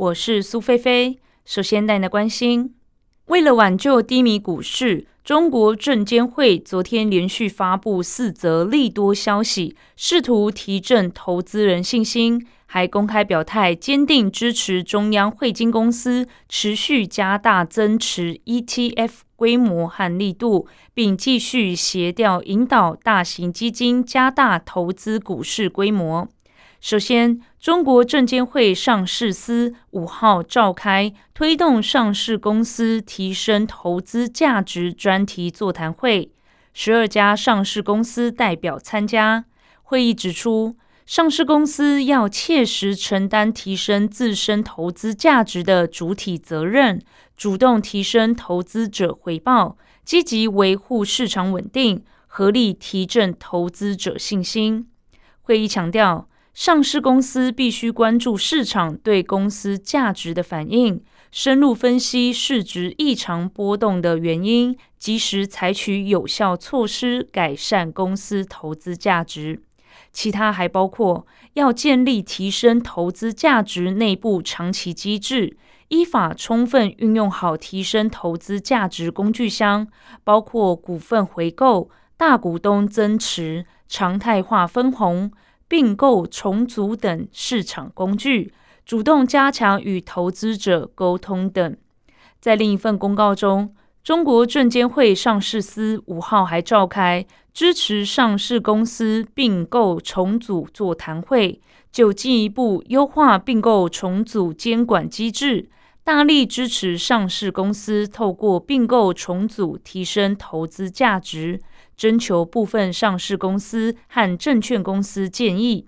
我是苏菲菲。首先带您关心，为了挽救低迷股市。中国证监会昨天连续发布四则利多消息，试图提振投资人信心，还公开表态坚定支持中央汇金公司持续加大增持 ETF 规模和力度，并继续协调引导大型基金加大投资股市规模。首先，中国证监会上市司五号召开推动上市公司提升投资价值专题座谈会，十二家上市公司代表参加。会议指出，上市公司要切实承担提升自身投资价值的主体责任，主动提升投资者回报，积极维护市场稳定，合力提振投资者信心。会议强调。上市公司必须关注市场对公司价值的反应，深入分析市值异常波动的原因，及时采取有效措施改善公司投资价值。其他还包括要建立提升投资价值内部长期机制，依法充分运用好提升投资价值工具箱，包括股份回购、大股东增持、常态化分红。并购重组等市场工具，主动加强与投资者沟通等。在另一份公告中，中国证监会上市司五号还召开支持上市公司并购重组座谈会，就进一步优化并购重组监管机制，大力支持上市公司透过并购重组提升投资价值。征求部分上市公司和证券公司建议，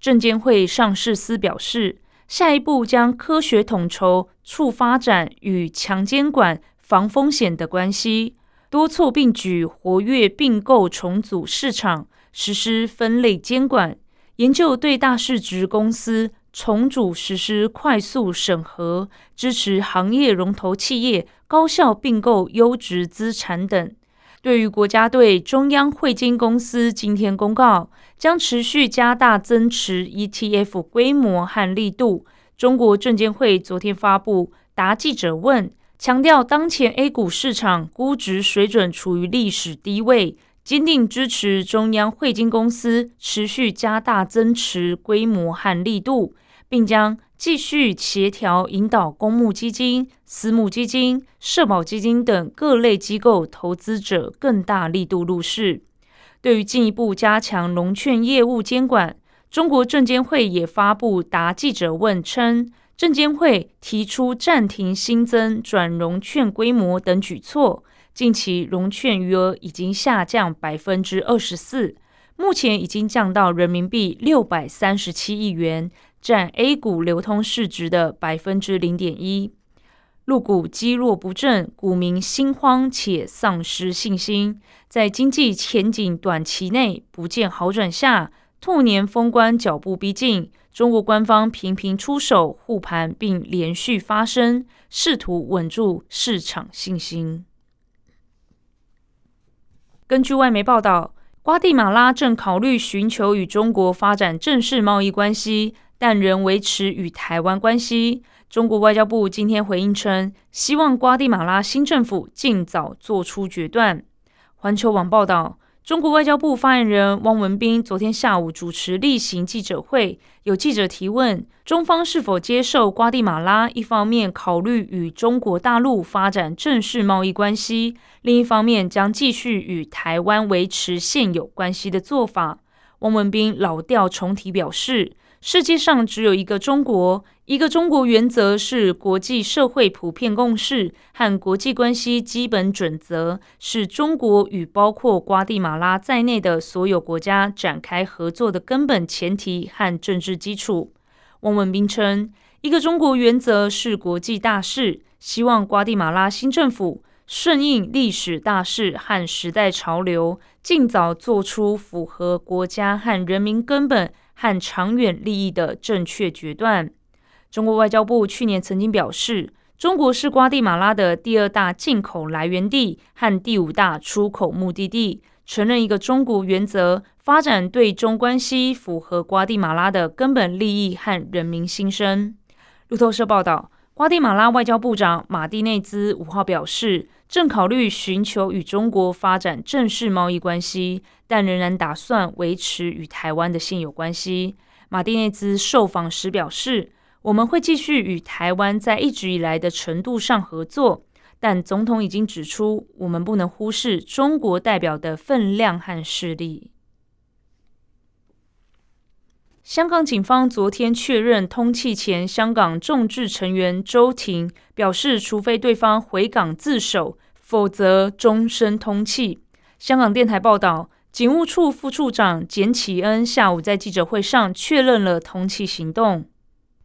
证监会上市司表示，下一步将科学统筹促发展与强监管防风险的关系，多措并举活跃并购重组市场，实施分类监管，研究对大市值公司重组实施快速审核，支持行业龙头企业高效并购优质资产等。对于国家队中央汇金公司今天公告，将持续加大增持 ETF 规模和力度。中国证监会昨天发布答记者问，强调当前 A 股市场估值水准处于历史低位，坚定支持中央汇金公司持续加大增持规模和力度，并将。继续协调引导公募基金、私募基金、社保基金等各类机构投资者更大力度入市。对于进一步加强融券业务监管，中国证监会也发布答记者问称，证监会提出暂停新增转融券规模等举措。近期融券余额已经下降百分之二十四，目前已经降到人民币六百三十七亿元。占 A 股流通市值的百分之零点一，入股积弱不振，股民心慌且丧失信心。在经济前景短期内不见好转下，兔年封关脚步逼近，中国官方频频出手护盘，并连续发声，试图稳住市场信心。根据外媒报道，瓜地马拉正考虑寻求与中国发展正式贸易关系。但仍维持与台湾关系。中国外交部今天回应称，希望瓜地马拉新政府尽早做出决断。环球网报道，中国外交部发言人汪文斌昨天下午主持例行记者会，有记者提问，中方是否接受瓜地马拉一方面考虑与中国大陆发展正式贸易关系，另一方面将继续与台湾维持现有关系的做法。汪文斌老调重提表示。世界上只有一个中国，一个中国原则是国际社会普遍共识和国际关系基本准则，是中国与包括瓜地马拉在内的所有国家展开合作的根本前提和政治基础。汪文斌称，一个中国原则是国际大事，希望瓜地马拉新政府顺应历史大势和时代潮流，尽早做出符合国家和人民根本和长远利益的正确决断。中国外交部去年曾经表示，中国是瓜地马拉的第二大进口来源地和第五大出口目的地，承认一个中国原则，发展对中关系符合瓜地马拉的根本利益和人民心声。路透社报道，瓜地马拉外交部长马蒂内兹五号表示，正考虑寻求与中国发展正式贸易关系，但仍然打算维持与台湾的现有关系。马蒂内兹受访时表示：“我们会继续与台湾在一直以来的程度上合作，但总统已经指出，我们不能忽视中国代表的分量和势力。”香港警方昨天确认，通气前香港众志成员周婷表示，除非对方回港自首，否则终身通气。香港电台报道，警务处副处长简启恩下午在记者会上确认了通气行动。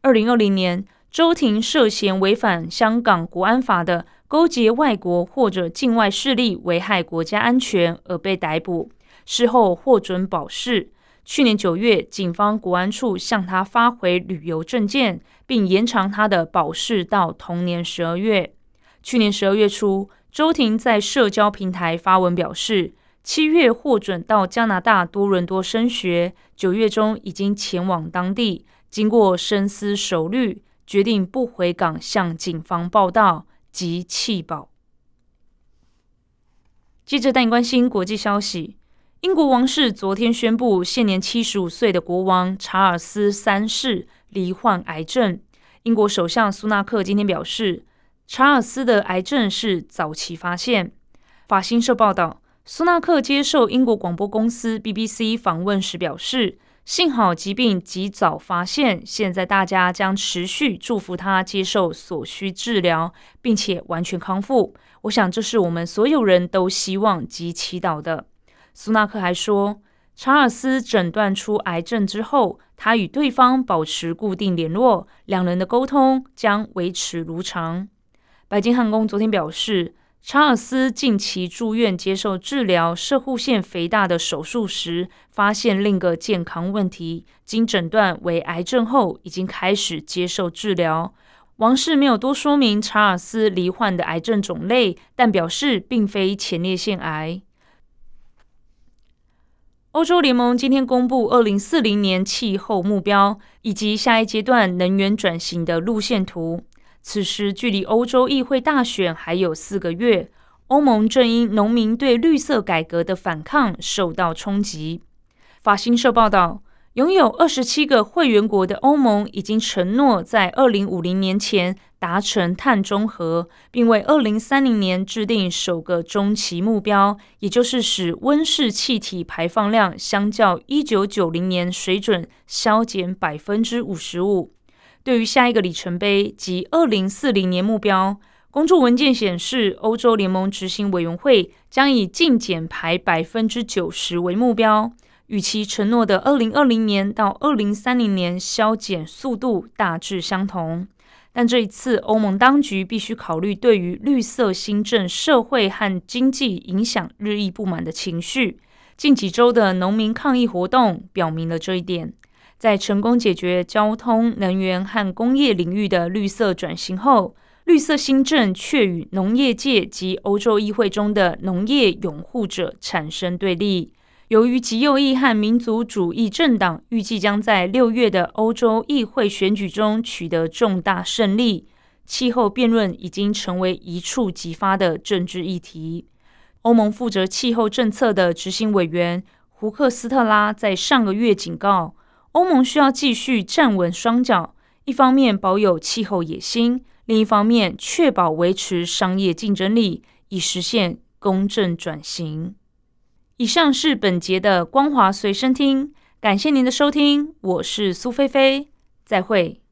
二零二零年，周婷涉嫌违反香港国安法的勾结外国或者境外势力危害国家安全而被逮捕，事后获准保释。去年九月，警方国安处向他发回旅游证件，并延长他的保释到同年十二月。去年十二月初，周婷在社交平台发文表示，七月获准到加拿大多伦多升学，九月中已经前往当地，经过深思熟虑，决定不回港向警方报道及弃保。记者带你关心国际消息。英国王室昨天宣布，现年七十五岁的国王查尔斯三世罹患癌症。英国首相苏纳克今天表示，查尔斯的癌症是早期发现。法新社报道，苏纳克接受英国广播公司 BBC 访问时表示，幸好疾病及早发现，现在大家将持续祝福他接受所需治疗，并且完全康复。我想，这是我们所有人都希望及祈祷的。苏纳克还说，查尔斯诊断出癌症之后，他与对方保持固定联络，两人的沟通将维持如常。白金汉宫昨天表示，查尔斯近期住院接受治疗射护腺肥大的手术时，发现另一个健康问题，经诊断为癌症后，已经开始接受治疗。王室没有多说明查尔斯罹患的癌症种类，但表示并非前列腺癌。欧洲联盟今天公布二零四零年气候目标以及下一阶段能源转型的路线图。此时距离欧洲议会大选还有四个月，欧盟正因农民对绿色改革的反抗受到冲击。法新社报道。拥有二十七个会员国的欧盟已经承诺在二零五零年前达成碳中和，并为二零三零年制定首个中期目标，也就是使温室气体排放量相较一九九零年水准削减百分之五十五。对于下一个里程碑及二零四零年目标，公作文件显示，欧洲联盟执行委员会将以净减排百分之九十为目标。与其承诺的二零二零年到二零三零年削减速度大致相同，但这一次欧盟当局必须考虑对于绿色新政社会和经济影响日益不满的情绪。近几周的农民抗议活动表明了这一点。在成功解决交通、能源和工业领域的绿色转型后，绿色新政却与农业界及欧洲议会中的农业拥护者产生对立。由于极右翼和民族主义政党预计将在六月的欧洲议会选举中取得重大胜利，气候辩论已经成为一触即发的政治议题。欧盟负责气候政策的执行委员胡克斯特拉在上个月警告，欧盟需要继续站稳双脚，一方面保有气候野心，另一方面确保维持商业竞争力，以实现公正转型。以上是本节的光华随身听，感谢您的收听，我是苏菲菲，再会。